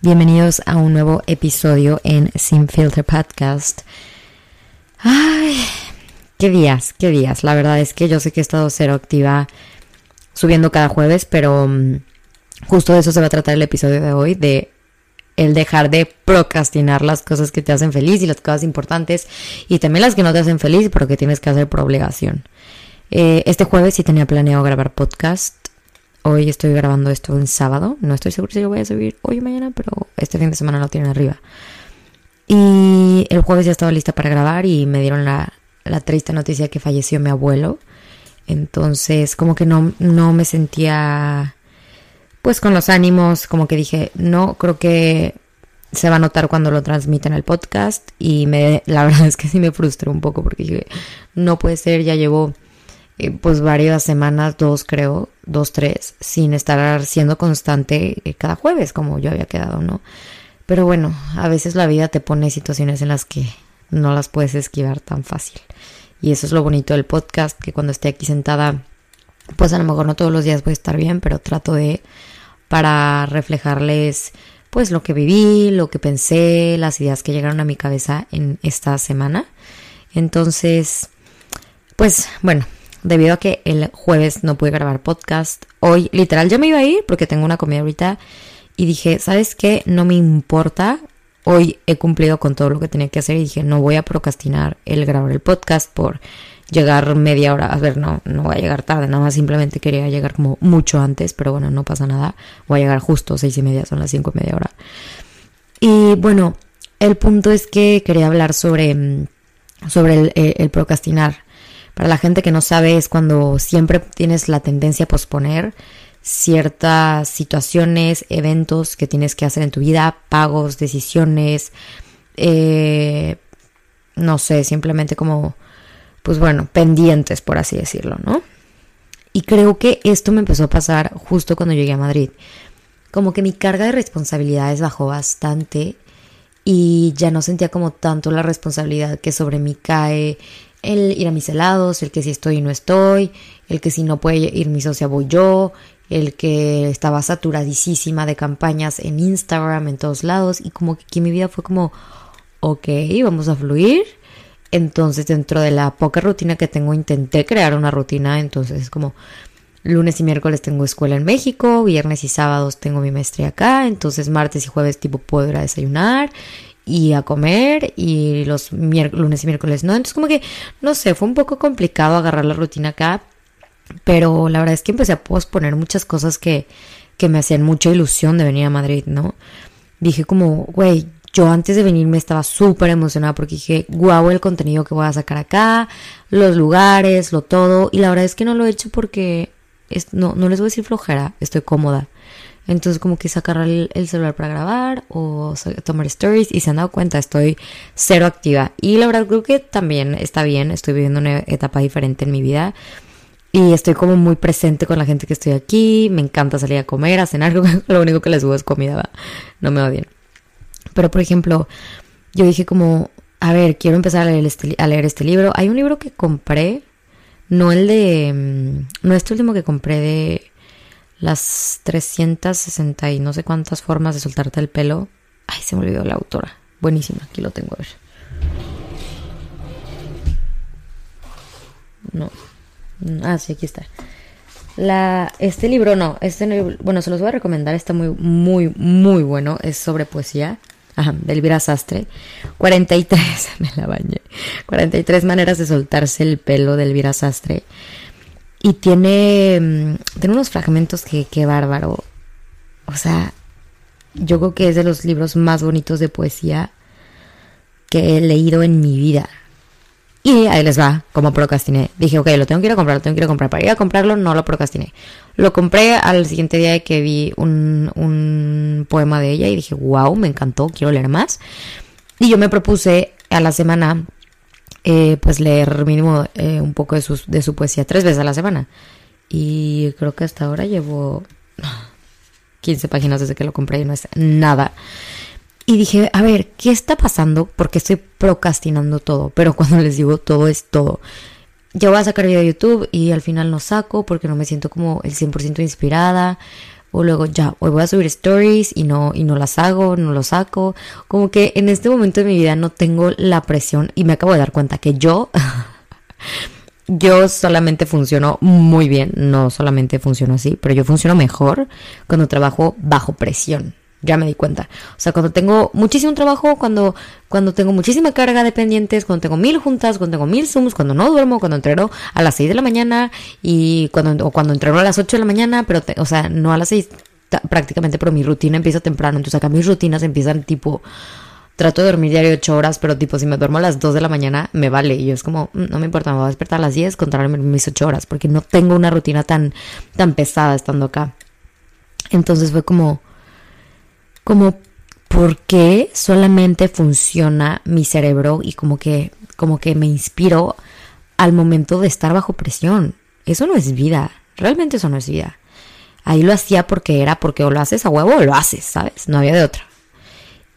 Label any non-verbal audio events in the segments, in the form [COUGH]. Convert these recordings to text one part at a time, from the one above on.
Bienvenidos a un nuevo episodio en Sin Filter Podcast. Ay, qué días, qué días. La verdad es que yo sé que he estado cero activa subiendo cada jueves, pero um, justo de eso se va a tratar el episodio de hoy, de el dejar de procrastinar las cosas que te hacen feliz y las cosas importantes y también las que no te hacen feliz, pero que tienes que hacer por obligación. Eh, este jueves sí tenía planeado grabar podcast. Hoy estoy grabando esto en sábado. No estoy seguro si lo voy a subir hoy o mañana, pero este fin de semana lo tienen arriba. Y el jueves ya estaba lista para grabar y me dieron la, triste noticia que falleció mi abuelo. Entonces, como que no, no me sentía pues con los ánimos, como que dije, no, creo que se va a notar cuando lo transmiten el podcast y me, la [LAUGHS] verdad es que sí me frustró un poco porque dije, no puede ser, ya llevo eh, pues varias semanas, dos creo, dos, tres, sin estar siendo constante eh, cada jueves como yo había quedado, ¿no? Pero bueno, a veces la vida te pone situaciones en las que no las puedes esquivar tan fácil. Y eso es lo bonito del podcast, que cuando esté aquí sentada, pues a lo mejor no todos los días voy a estar bien, pero trato de, para reflejarles pues lo que viví, lo que pensé, las ideas que llegaron a mi cabeza en esta semana. Entonces, pues bueno, debido a que el jueves no pude grabar podcast, hoy literal ya me iba a ir porque tengo una comida ahorita y dije, ¿sabes qué? No me importa. Hoy he cumplido con todo lo que tenía que hacer y dije, no voy a procrastinar el grabar el podcast por llegar media hora. A ver, no, no voy a llegar tarde, nada más simplemente quería llegar como mucho antes, pero bueno, no pasa nada. Voy a llegar justo seis y media, son las cinco y media hora. Y bueno, el punto es que quería hablar sobre, mm, sobre el, el procrastinar. Para la gente que no sabe, es cuando siempre tienes la tendencia a posponer ciertas situaciones, eventos que tienes que hacer en tu vida, pagos, decisiones, eh, no sé, simplemente como, pues bueno, pendientes, por así decirlo, ¿no? Y creo que esto me empezó a pasar justo cuando llegué a Madrid. Como que mi carga de responsabilidades bajó bastante y ya no sentía como tanto la responsabilidad que sobre mí cae el ir a mis helados, el que si estoy y no estoy, el que si no puede ir mi socia voy yo, el que estaba saturadísima de campañas en Instagram, en todos lados, y como que aquí mi vida fue como, ok, vamos a fluir. Entonces dentro de la poca rutina que tengo intenté crear una rutina, entonces como lunes y miércoles tengo escuela en México, viernes y sábados tengo mi maestría acá, entonces martes y jueves tipo puedo ir a desayunar y a comer y los lunes y miércoles no. Entonces como que, no sé, fue un poco complicado agarrar la rutina acá, pero la verdad es que empecé a posponer muchas cosas que, que me hacían mucha ilusión de venir a Madrid, ¿no? Dije como, güey, yo antes de venir me estaba súper emocionada porque dije, guau, el contenido que voy a sacar acá, los lugares, lo todo. Y la verdad es que no lo he hecho porque, es, no, no les voy a decir flojera, estoy cómoda. Entonces como que sacar el, celular para grabar o tomar stories y se han dado cuenta, estoy cero activa. Y la verdad creo que también está bien, estoy viviendo una etapa diferente en mi vida. Y estoy como muy presente con la gente que estoy aquí. Me encanta salir a comer, a cenar. [LAUGHS] Lo único que les subo es comida. No me odien. Pero por ejemplo, yo dije como, a ver, quiero empezar a leer este, a leer este libro. Hay un libro que compré, no el de, mm, no este último que compré de las 360 y no sé cuántas formas de soltarte el pelo. Ay, se me olvidó la autora. Buenísima, aquí lo tengo a ver. No. Ah, sí, aquí está. La, este libro no, este bueno, se los voy a recomendar, está muy, muy, muy bueno, es sobre poesía, ajá, de Elvira Sastre, 43, [LAUGHS] me la bañé, 43 maneras de soltarse el pelo de Elvira Sastre, y tiene, mm, tiene unos fragmentos que, qué bárbaro. O sea, yo creo que es de los libros más bonitos de poesía que he leído en mi vida. Y ahí les va, como procrastiné. Dije, ok, lo tengo que ir a comprar, lo tengo que ir a comprar. Para ir a comprarlo no lo procrastiné. Lo compré al siguiente día de que vi un, un poema de ella y dije, wow, me encantó, quiero leer más. Y yo me propuse a la semana eh, pues leer mínimo eh, un poco de, de su poesía tres veces a la semana. Y creo que hasta ahora llevo [SIGHS] 15 páginas desde que lo compré y no es nada. Y dije, a ver, ¿qué está pasando? Porque estoy procrastinando todo. Pero cuando les digo todo es todo. Yo voy a sacar video de YouTube y al final no saco porque no me siento como el 100% inspirada. O luego ya, hoy voy a subir stories y no, y no las hago, no lo saco. Como que en este momento de mi vida no tengo la presión y me acabo de dar cuenta que yo, [LAUGHS] yo solamente funciono muy bien, no solamente funciono así, pero yo funciono mejor cuando trabajo bajo presión. Ya me di cuenta. O sea, cuando tengo muchísimo trabajo, cuando, cuando tengo muchísima carga de pendientes, cuando tengo mil juntas, cuando tengo mil zooms, cuando no duermo, cuando entreno a las 6 de la mañana y cuando, o cuando entreno a las 8 de la mañana, pero, o sea, no a las 6 prácticamente, pero mi rutina empieza temprano. Entonces acá mis rutinas empiezan tipo, trato de dormir diario 8 horas, pero tipo, si me duermo a las 2 de la mañana, me vale. Y yo es como, mm, no me importa, me voy a despertar a las 10, contarme mis 8 horas, porque no tengo una rutina tan, tan pesada estando acá. Entonces fue como como por qué solamente funciona mi cerebro y como que, como que me inspiro al momento de estar bajo presión. Eso no es vida, realmente eso no es vida. Ahí lo hacía porque era porque o lo haces a huevo o lo haces, ¿sabes? No había de otra.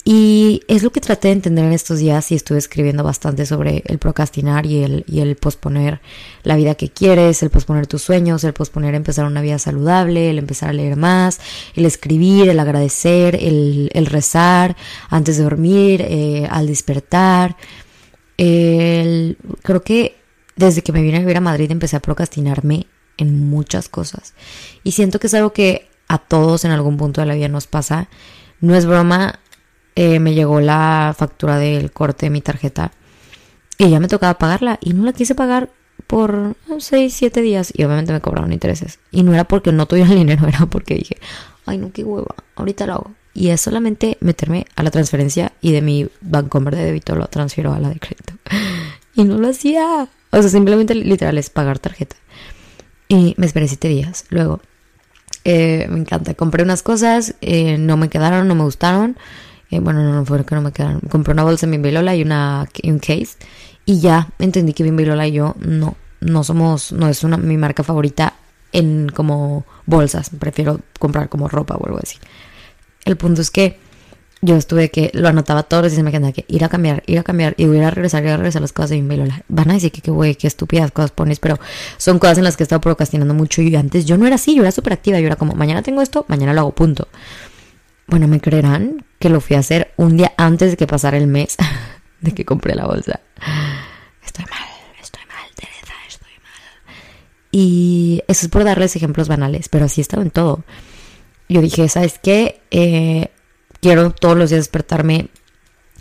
Y es lo que traté de entender en estos días y estuve escribiendo bastante sobre el procrastinar y el, y el posponer la vida que quieres, el posponer tus sueños, el posponer empezar una vida saludable, el empezar a leer más, el escribir, el agradecer, el, el rezar antes de dormir, eh, al despertar. El, creo que desde que me vine a vivir a Madrid empecé a procrastinarme en muchas cosas. Y siento que es algo que a todos en algún punto de la vida nos pasa. No es broma, eh, me llegó la factura del corte de mi tarjeta y ya me tocaba pagarla y no la quise pagar por 6, 7 días y obviamente me cobraron intereses. Y no era porque no tuviera el dinero, [LAUGHS] era porque dije, ay no, qué hueva, ahorita lo hago. Y es solamente meterme a la transferencia y de mi Bancomer de débito lo transfiero a la de crédito. [LAUGHS] Y no lo hacía. O sea, simplemente literal es pagar tarjeta. Y me esperé 7 días. Luego, eh, me encanta. Compré unas cosas, eh, no me quedaron, no me gustaron. Eh, bueno, no, no fue que no me quedaron. Compré una bolsa de Bimba Lola y, una, un case. Y ya entendí que Bimba Lola y yo no, no somos, no es una, mi marca favorita en como bolsas. Prefiero comprar como ropa o algo así. El punto es que yo estuve que lo anotaba todos los días me quedaba que ir a cambiar, ir a cambiar y voy a regresar, ir a regresar las cosas de Bimba Lola. Van a decir que qué güey, qué estúpidas cosas pones, pero son cosas en las que he estado procrastinando mucho y antes yo no era así, yo era súper activa, yo era como mañana tengo esto, mañana lo hago, punto. Bueno, ¿me creerán que lo fui a hacer un día antes de que pasara el mes [LAUGHS] de que compré la bolsa? Estoy mal, estoy mal, Teresa, estoy mal. Y eso es por darles ejemplos banales, pero así estaba en todo. Yo dije, ¿sabes qué? Eh, quiero todos los días despertarme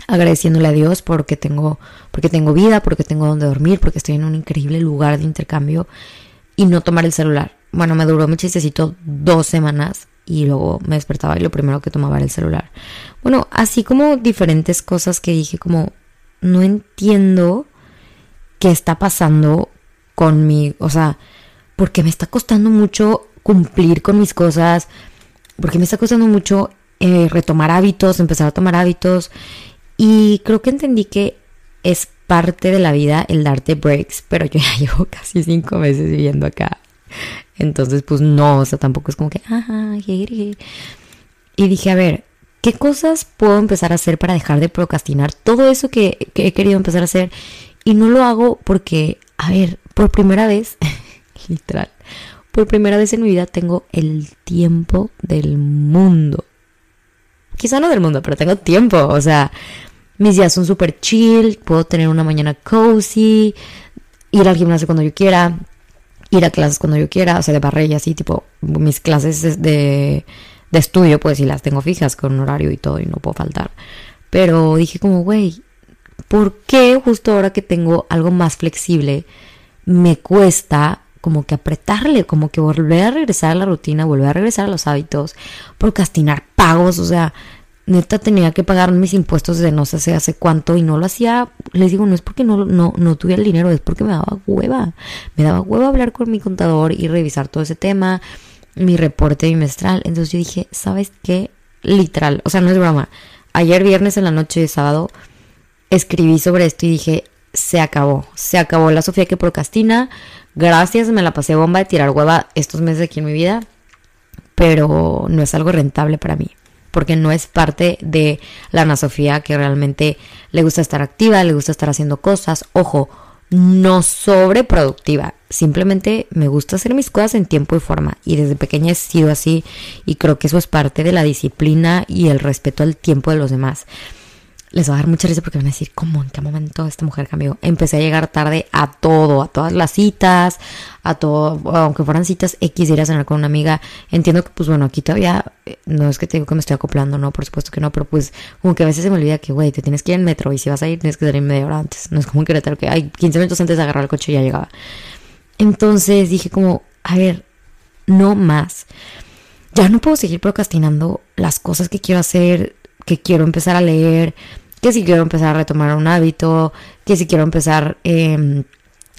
agradeciéndole a Dios porque tengo, porque tengo vida, porque tengo donde dormir, porque estoy en un increíble lugar de intercambio y no tomar el celular. Bueno, me duró muchísimo dos semanas y luego me despertaba y lo primero que tomaba era el celular. Bueno, así como diferentes cosas que dije como no entiendo qué está pasando con mi, o sea, porque me está costando mucho cumplir con mis cosas, porque me está costando mucho eh, retomar hábitos, empezar a tomar hábitos y creo que entendí que es parte de la vida el darte breaks, pero yo ya [LAUGHS] llevo casi cinco meses viviendo acá entonces, pues no, o sea, tampoco es como que, ajá, Y dije, a ver, ¿qué cosas puedo empezar a hacer para dejar de procrastinar todo eso que, he querido empezar a hacer? Y no lo hago porque, a ver, por primera vez, [LAUGHS] literal, por primera vez en mi vida tengo el tiempo del mundo. Quizá no del mundo, pero tengo tiempo. O sea, mis días son súper chill, puedo tener una mañana cozy, ir al gimnasio cuando yo quiera, ir a clases cuando yo quiera, o sea, de barre y así, tipo, mis clases de, de estudio, pues sí las tengo fijas con un horario y todo y no puedo faltar. Pero dije como, güey, ¿por qué justo ahora que tengo algo más flexible me cuesta como que apretarle, como que volver a regresar a la rutina, volver a regresar a los hábitos, procrastinar pagos, o sea, neta tenía que pagar mis impuestos de no sé hace cuánto y no lo hacía, les digo, no es porque no, no, no tuviera el dinero, es porque me daba hueva. Me daba hueva hablar con mi contador y revisar todo ese tema, mi reporte bimestral. Entonces yo dije, ¿sabes qué? Literal, o sea, no es broma. Ayer viernes en la noche de sábado escribí sobre esto y dije, se acabó, se acabó la Sofía que procrastina. Gracias, me la pasé bomba de tirar hueva estos meses aquí en mi vida, pero no es algo rentable para mí porque no es parte de la Ana Sofía que realmente le gusta estar activa, le gusta estar haciendo cosas. Ojo, no sobreproductiva. Simplemente me gusta hacer mis cosas en tiempo y forma. Y desde pequeña he sido así. Y creo que eso es parte de la disciplina y el respeto al tiempo de los demás les va a dar mucha risa porque van a decir, ¿cómo? ¿En qué momento esta mujer cambió? Empecé a llegar tarde a todo, a todas las citas, a todo, aunque fueran citas X, ir a cenar con una amiga. Entiendo que, pues bueno, aquí todavía, eh, no es que te digo que me estoy acoplando, no, por supuesto que no, pero pues como que a veces se me olvida que, güey, te tienes que ir en metro y si vas a ir tienes que salir media hora antes. No es como que que hay 15 minutos antes de agarrar el coche y ya llegaba. Entonces dije como, a ver, no más. Ya no puedo seguir procrastinando las cosas que quiero hacer, que quiero empezar a leer, que si quiero empezar a retomar un hábito, que si quiero empezar em,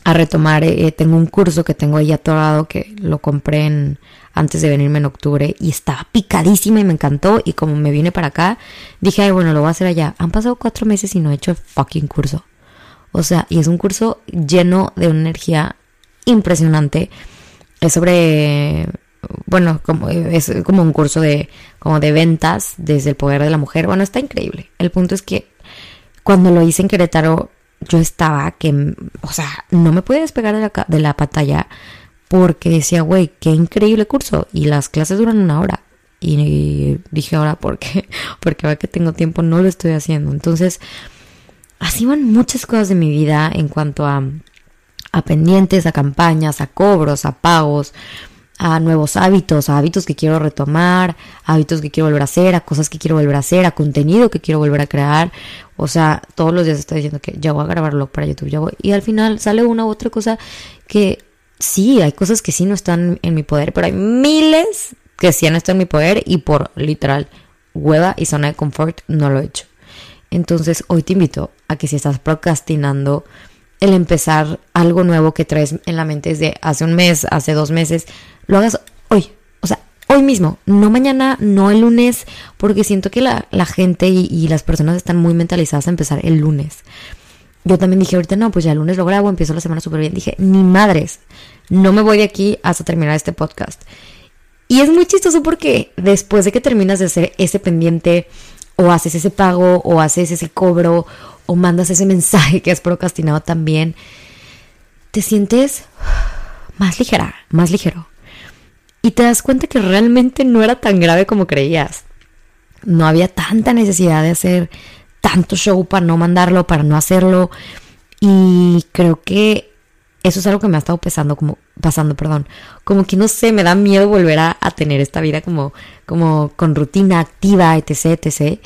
a retomar, eh, tengo un curso que tengo ahí atorado que lo compré antes de venirme en octubre y estaba picadísima y me encantó y como me vine para acá, dije, ay, bueno, lo voy a hacer allá. Han pasado cuatro meses y no he hecho el fucking curso. O sea, y es un curso lleno de una energía impresionante. Es sobre bueno, como es como un curso de como de ventas desde el poder de la mujer. Bueno, está increíble. El punto es que cuando lo hice en Querétaro, yo estaba que, o sea, no me podía despegar de la, de la pantalla porque decía, güey, qué increíble curso. Y las clases duran una hora. Y dije, ahora, ¿por qué? [LAUGHS] Porque ahora que tengo tiempo no lo estoy haciendo. Entonces, así van muchas cosas de mi vida en cuanto a, a pendientes, a campañas, a cobros, a pagos a nuevos hábitos, a hábitos que quiero retomar, a hábitos que quiero volver a hacer, a cosas que quiero volver a hacer, a contenido que quiero volver a crear. O sea, todos los días estoy diciendo que ya voy a grabar blog para YouTube, ya voy. Y al final sale una u otra cosa que sí, hay cosas que sí no están en mi poder, pero hay miles que sí han estado en mi poder y por literal hueva y zona de confort no lo he hecho. Entonces hoy te invito a que si estás procrastinando el empezar algo nuevo que traes en la mente desde hace un mes, hace dos meses, lo hagas hoy. O sea, hoy mismo, no mañana, no el lunes, porque siento que la, gente y, las personas están muy mentalizadas a empezar el lunes. Yo también dije ahorita, no, pues ya el lunes lo grabo, empiezo la semana súper bien. Dije, ni madres, no me voy de aquí hasta terminar este podcast. Y es muy chistoso porque después de que terminas de hacer ese pendiente, o haces ese pago, o haces ese cobro, o mandas ese mensaje que has procrastinado también, te sientes más ligera, más ligero y te das cuenta que realmente no era tan grave como creías. No había tanta necesidad de hacer tanto show para no mandarlo, para no hacerlo. Y creo que eso es algo que me ha estado pesando, como, pasando, perdón. Como que no sé, me da miedo volver a, tener esta vida como, como con rutina activa, etc, etc.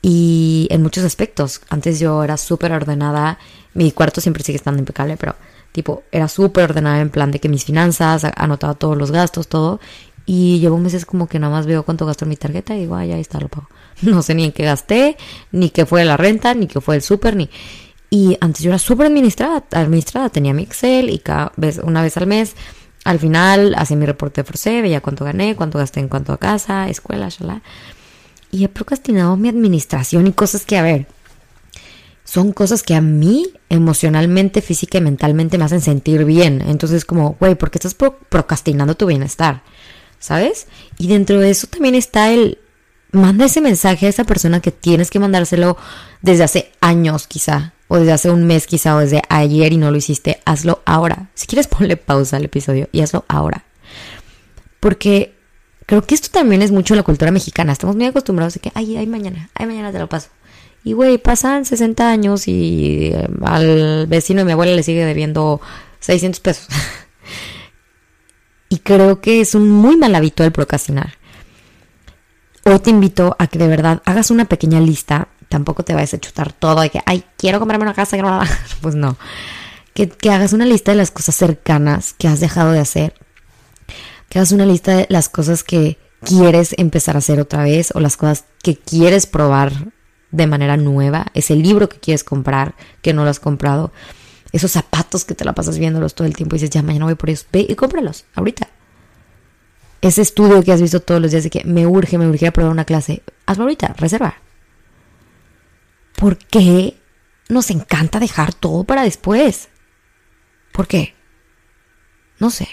Y en muchos aspectos. Antes yo era súper ordenada. Mi cuarto siempre sigue estando impecable, pero Tipo, era súper ordenada en plan de que mis finanzas, anotaba todos los gastos, todo. Y llevo meses como que nada más veo cuánto gasto en mi tarjeta y digo, ay, ahí está, lo pago. [LAUGHS] No sé ni en qué gasté, ni qué fue la renta, ni qué fue el súper, ni... Y antes yo era súper administrada, administrada, tenía mi Excel y cada vez, una vez al mes, al final hacía mi reporte de Force, veía cuánto gané, cuánto gasté en cuanto a casa, escuela, shala. Y he procrastinado mi administración y cosas que, a ver, son cosas que a mí emocionalmente, física y mentalmente me hacen sentir bien. Entonces, como, güey, ¿por qué estás procrastinando tu bienestar? ¿Sabes? Y dentro de eso también está el, manda ese mensaje a esa persona que tienes que mandárselo desde hace años quizá, o desde hace un mes quizá, o desde ayer y no lo hiciste, hazlo ahora. Si quieres [LAUGHS] ponle pausa al episodio y hazlo ahora. Porque creo que esto también es mucho la cultura mexicana. Estamos muy acostumbrados a que, ay, ay, mañana, ay, mañana te lo paso. Y güey, pasan 60 años y eh, al vecino de mi abuela le sigue debiendo 600 pesos. [LAUGHS] y creo que es un muy mal hábito el procrastinar. O te invito a que de verdad hagas una pequeña lista. Tampoco te vayas a chutar todo de que, ay, quiero comprarme una casa. [LAUGHS] Pues no. Que, que hagas una lista de las cosas cercanas que has dejado de hacer. Que hagas una lista de las cosas que quieres empezar a hacer otra vez o las cosas que quieres probar de manera nueva, ese libro que quieres comprar, que no lo has comprado, esos zapatos que te la pasas viéndolos todo el tiempo y dices, ya mañana voy por ellos, ve y cómpralos, ahorita. Ese estudio que has visto todos los días de que me urge, me urge a probar una clase, hazlo ahorita, reserva. ¿Por qué nos encanta dejar todo para después? ¿Por qué? No sé.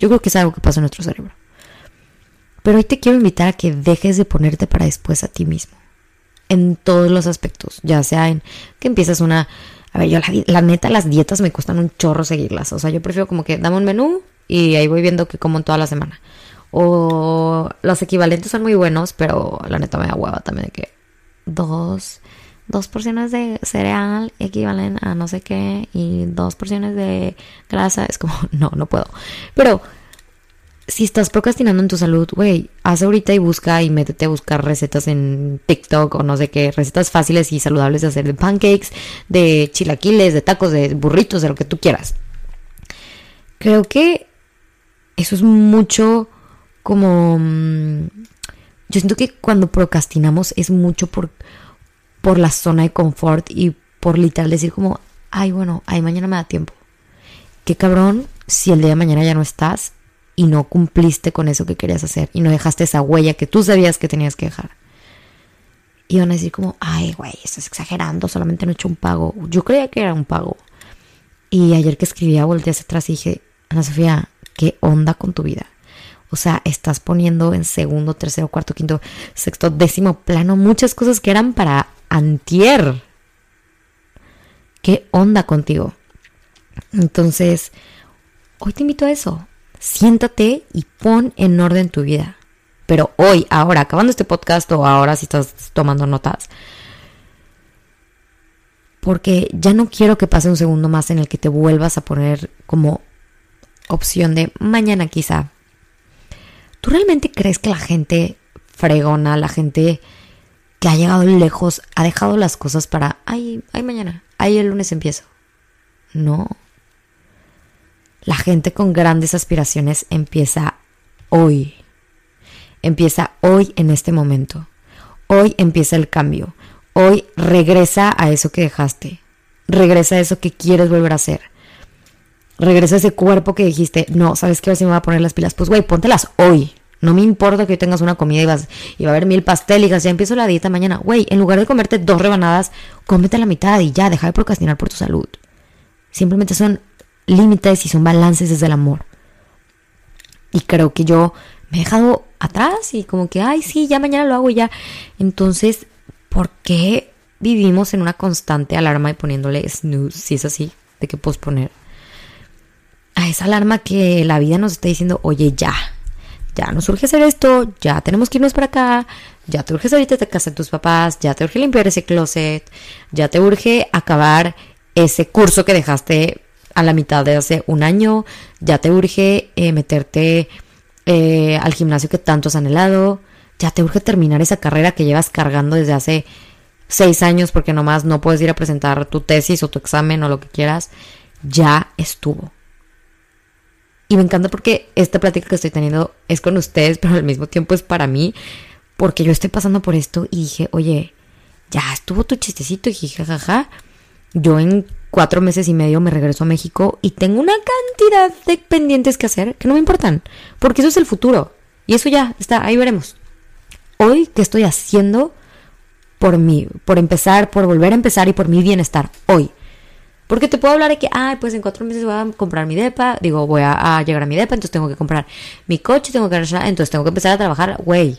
Yo creo que es algo que pasa en nuestro cerebro. Pero hoy te quiero invitar a que dejes de ponerte para después a ti mismo en todos los aspectos, ya sea en que empiezas una A ver, yo la, neta, las dietas me cuestan un chorro seguirlas. O sea, yo prefiero como que dame un menú y ahí voy viendo que como en toda la semana. O los equivalentes son muy buenos, pero la neta me da hueva también de que dos, dos porciones de cereal equivalen a no sé qué y dos porciones de grasa. Es como, [LAUGHS] no, no puedo. Pero si estás procrastinando en tu salud, güey, haz ahorita y busca y métete a buscar recetas en TikTok o no sé qué, recetas fáciles y saludables de hacer de pancakes, de chilaquiles, de tacos, de burritos, de lo que tú quieras. Creo que eso es mucho como... Mm, yo siento que cuando procrastinamos es mucho por, por la zona de confort y por literal decir como, ay, bueno, ay, mañana me da tiempo. Qué cabrón si el día de mañana ya no estás y no cumpliste con eso que querías hacer y no dejaste esa huella que tú sabías que tenías que dejar. Y van a decir como, ay, güey, estás exagerando, solamente no he hecho un pago. Yo creía que era un pago. Y ayer que escribía, volteé hacia atrás y dije, Ana Sofía, ¿qué onda con tu vida? O sea, estás poniendo en segundo, tercero, cuarto, quinto, sexto, décimo plano muchas cosas que eran para antier. ¿Qué onda contigo? Entonces, hoy te invito a eso siéntate y pon en orden tu vida. Pero hoy, ahora, acabando este podcast o ahora si estás tomando notas, porque ya no quiero que pase un segundo más en el que te vuelvas a poner como opción de mañana quizá. ¿Tú realmente crees que la gente fregona, la gente que ha llegado lejos, ha dejado las cosas para, ay, ay mañana, ay el lunes empiezo? No. La gente con grandes aspiraciones empieza hoy. Empieza hoy en este momento. Hoy empieza el cambio. Hoy regresa a eso que dejaste. Regresa a eso que quieres volver a hacer. Regresa a ese cuerpo que dijiste, no, ¿sabes qué? A ver si me voy a poner las pilas. Pues, güey, póntelas hoy. No me importa que hoy tengas una comida y, vas, y va a haber mil pastélicas. Ya empiezo la dieta mañana. Güey, en lugar de comerte dos rebanadas, cómete la mitad y ya, deja de procrastinar por tu salud. Simplemente son límites y son balances desde el amor. Y creo que yo me he dejado atrás y como que, ay, sí, ya mañana lo hago ya. Entonces, ¿por qué vivimos en una constante alarma y poniéndole snooze, si es así, de que posponer? A esa alarma que la vida nos está diciendo, oye, ya, ya nos urge hacer esto, ya tenemos que irnos para acá, ya te urge salirte de casa de tus papás, ya te urge limpiar ese closet, ya te urge acabar ese curso que dejaste a la mitad de hace un año, ya te urge eh, meterte eh, al gimnasio que tanto has anhelado, ya te urge terminar esa carrera que llevas cargando desde hace seis años porque nomás no puedes ir a presentar tu tesis o tu examen o lo que quieras, ya estuvo. Y me encanta porque esta plática que estoy teniendo es con ustedes, [LAUGHS] pero al mismo tiempo es para mí, porque yo estoy pasando por esto y dije, oye, ya estuvo tu chistecito y dije, jajaja, yo en cuatro meses y medio me regreso a México y tengo una cantidad de pendientes que hacer que no me importan, porque eso es el futuro. Y eso ya está, ahí veremos. Hoy, ¿qué estoy haciendo por mí? Por empezar, por volver a empezar y por mi bienestar. Hoy. Porque te puedo hablar de que, ay, pues en cuatro meses voy a comprar mi depa, digo, voy a, llegar a mi depa, entonces tengo que comprar mi coche, tengo que, entonces tengo que empezar a trabajar. Güey,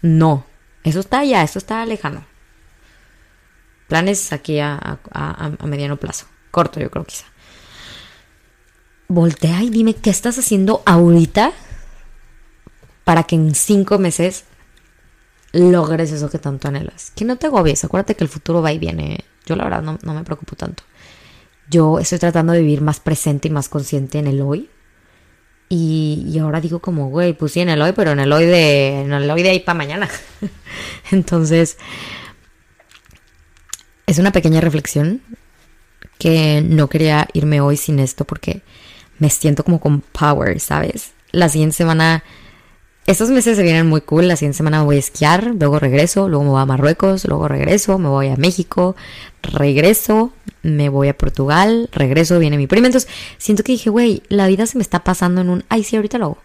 no, eso está ya, eso está lejano. Planes aquí a, mediano plazo. Corto, yo creo quizá. Voltea y dime qué estás haciendo ahorita para que en cinco meses logres eso que tanto anhelas. Que no te agobies, acuérdate que el futuro va y viene. Yo la verdad no, me preocupo tanto. Yo estoy tratando de vivir más presente y más consciente en el hoy. Y, y ahora digo como, güey, pues sí en el hoy, pero en el hoy de, en el hoy de ahí para mañana. [LAUGHS] Entonces, es una pequeña reflexión que no quería irme hoy sin esto porque me siento como con power, ¿sabes? La siguiente semana, estos meses se vienen muy cool, la siguiente semana voy a esquiar, luego regreso, luego me voy a Marruecos, luego regreso, me voy a México, regreso, me voy a Portugal, regreso, viene mi prima. Siento que dije, güey, la vida se me está pasando en un, ay, sí, ahorita lo hago.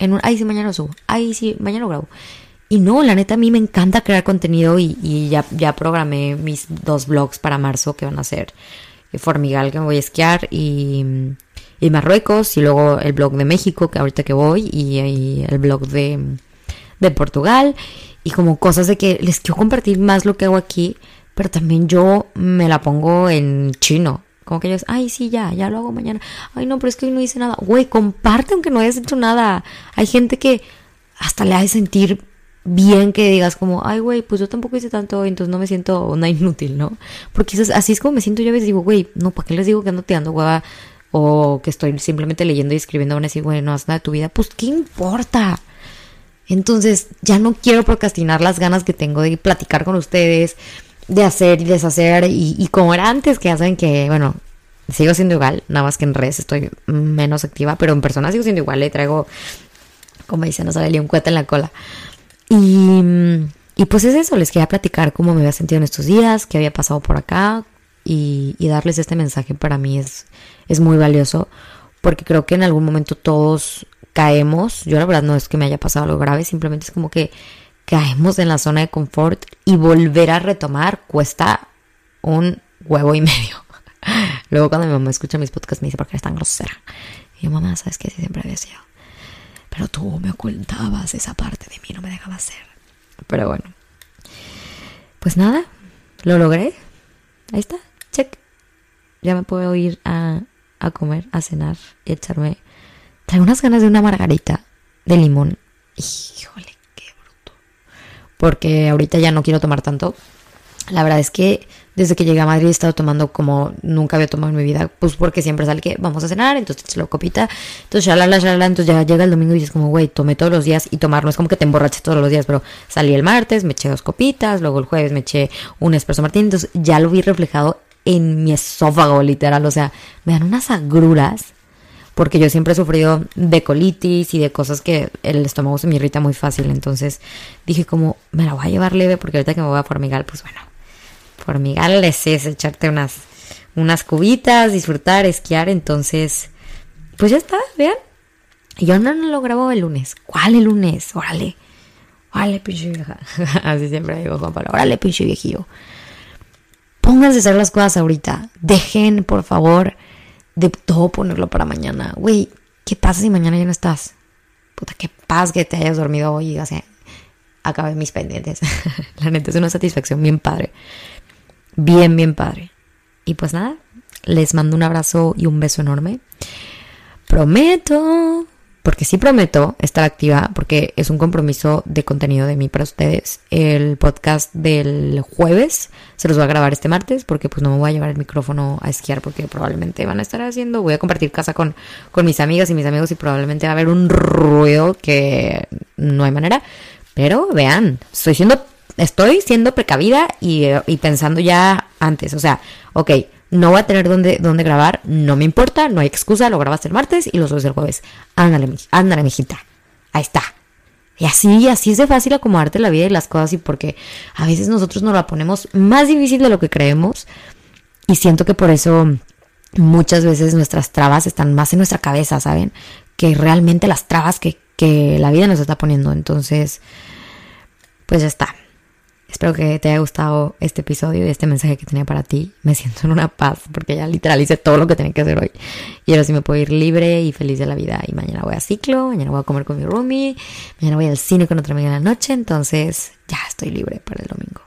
En un, ay, sí, mañana lo subo. Ay, sí, mañana lo grabo. Y no, la neta a mí me encanta crear contenido y, ya, ya programé mis dos vlogs para marzo que van a ser Formigal que me voy a esquiar y, y Marruecos y luego el blog de México que ahorita que voy y, el blog de, de Portugal y como cosas de que les quiero compartir más lo que hago aquí pero también yo me la pongo en chino. Como que ellos, ay, sí, ya, ya lo hago mañana. Ay, no, pero es que hoy no hice nada. Güey, comparte aunque no hayas hecho nada. Hay gente que hasta le hace sentir bien que digas como, ay, güey, pues yo tampoco hice tanto entonces no me siento una inútil, ¿no? Porque así es como me siento yo a veces digo, güey, no, ¿para qué les digo que ando tirando hueva? O que estoy simplemente leyendo y escribiendo, van a decir, güey, no haz nada de tu vida. Pues, ¿qué importa? Entonces, ya no quiero procrastinar las ganas que tengo de platicar con ustedes, de hacer y deshacer. Y, como era antes, que ya saben que, bueno, sigo siendo igual, nada más que en redes estoy menos activa, pero en persona sigo siendo igual. Le traigo, como dicen, no sale un cuete en la cola. Y, y pues es eso, les quería platicar cómo me había sentido en estos días, qué había pasado por acá. Y, darles este mensaje para mí es, es muy valioso porque creo que en algún momento todos caemos, yo la verdad no es que me haya pasado algo grave, simplemente es como que caemos en la zona de confort y volver a retomar cuesta un huevo y medio. [LAUGHS] Luego cuando mi mamá escucha mis podcasts me dice, ¿por qué eres tan grosera? Y yo, mamá, ¿sabes que siempre había sido. Pero tú me ocultabas esa parte de mí, no me dejabas ser. Pero bueno. Pues nada, lo logré. Ahí está, check. Ya me puedo ir a, a comer, a cenar y echarme Traigo unas ganas de una margarita de limón. Híjole, qué bruto. Porque ahorita ya no quiero tomar tanto. La verdad es que desde que llegué a Madrid he estado tomando como nunca había tomado en mi vida. Pues porque siempre sale que vamos a cenar, entonces te lo copita. Entonces, shalala, shalala. Entonces ya llega el domingo y dices como, güey, tomé todos los días y tomar no es como que te emborraches todos los días, pero salí el martes, me eché dos copitas, luego el jueves me eché un espresso martín. Entonces ya lo vi reflejado en mi esófago, literal. O sea, me dan unas agruras porque yo siempre he sufrido de colitis y de cosas que el estómago se me irrita muy fácil. Entonces dije como, me la voy a llevar leve porque ahorita que me voy a formigar, pues bueno, formigar les es echarte unas, unas cubitas, disfrutar, esquiar. Entonces, pues ya está, vean. Yo no, lo grabo el lunes. ¿Cuál el lunes? Órale. Órale, pinche vieja. [LAUGHS] Así siempre digo Juan Pablo. Órale, pinche viejillo. Pónganse a hacer las cosas ahorita. Dejen, por favor, de todo ponerlo para mañana. Güey, ¿qué pasa si mañana ya no estás? Puta, qué paz que te hayas dormido hoy y así acabé mis pendientes. [LAUGHS] La neta es una satisfacción bien padre. Bien, bien padre. Y pues nada, les mando un abrazo y un beso enorme. Prometo porque sí prometo estar activa, porque es un compromiso de contenido de mí para ustedes. El podcast del jueves se los voy a grabar este martes, porque pues no me voy a llevar el micrófono a esquiar, porque probablemente van a estar haciendo, voy a compartir casa con, con mis amigas y mis amigos y probablemente va a haber un ruido que no hay manera. Pero vean, estoy siendo, estoy siendo precavida y, y pensando ya antes, o sea, ok, no voy a tener dónde, dónde grabar, no me importa, no hay excusa, lo grabas el martes y lo subes el jueves. Ándale, ándale, mijita. Ahí está. Y así, así es de fácil acomodarte la vida y las cosas y porque a veces nosotros nos la ponemos más difícil de lo que creemos y siento que por eso muchas veces nuestras trabas están más en nuestra cabeza, ¿saben? Que realmente las trabas que, que la vida nos está poniendo. Entonces, pues ya está. Espero que te haya gustado este episodio y este mensaje que tenía para ti. Me siento en una paz porque ya literal hice todo lo que tenía que hacer hoy. Y ahora sí me puedo ir libre y feliz de la vida. Y mañana voy a ciclo, mañana voy a comer con mi roomie, mañana voy al cine con otra amiga en la noche. Entonces ya estoy libre para el domingo.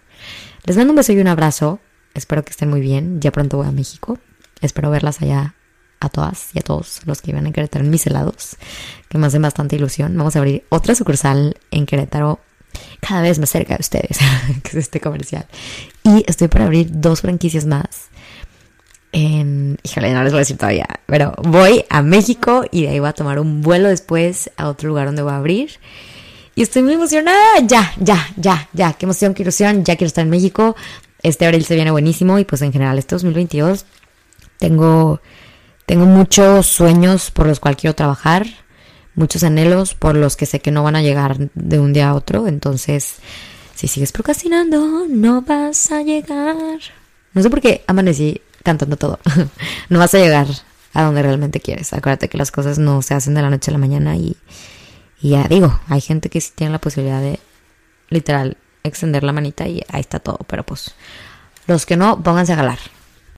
Les mando un beso y un abrazo. Espero que estén muy bien. Ya pronto voy a México. Espero verlas allá a todas y a todos los que iban a Querétaro en mis helados, que me hacen bastante ilusión. Vamos a abrir otra sucursal en Querétaro cada vez más cerca de ustedes, [LAUGHS] que es este comercial. Y estoy por abrir dos franquicias más. En, híjole, no les voy a decir todavía, pero voy a México y de ahí voy a tomar un vuelo después a otro lugar donde voy a abrir. Y estoy muy emocionada. Ya, ya, ya, ya. Qué emoción, qué ilusión. Ya quiero estar en México. Este abril se viene buenísimo y pues en general este 2022 tengo, tengo muchos sueños por los cuales quiero trabajar muchos anhelos por los que sé que no van a llegar de un día a otro. Entonces, si sigues procrastinando, no vas a llegar. No sé por qué amanecí cantando todo. [LAUGHS] no vas a llegar a donde realmente quieres. Acuérdate que las cosas no se hacen de la noche a la mañana y, ya digo, hay gente que sí tiene la posibilidad de literal extender la manita y ahí está todo. Pero pues los que no, pónganse a jalar.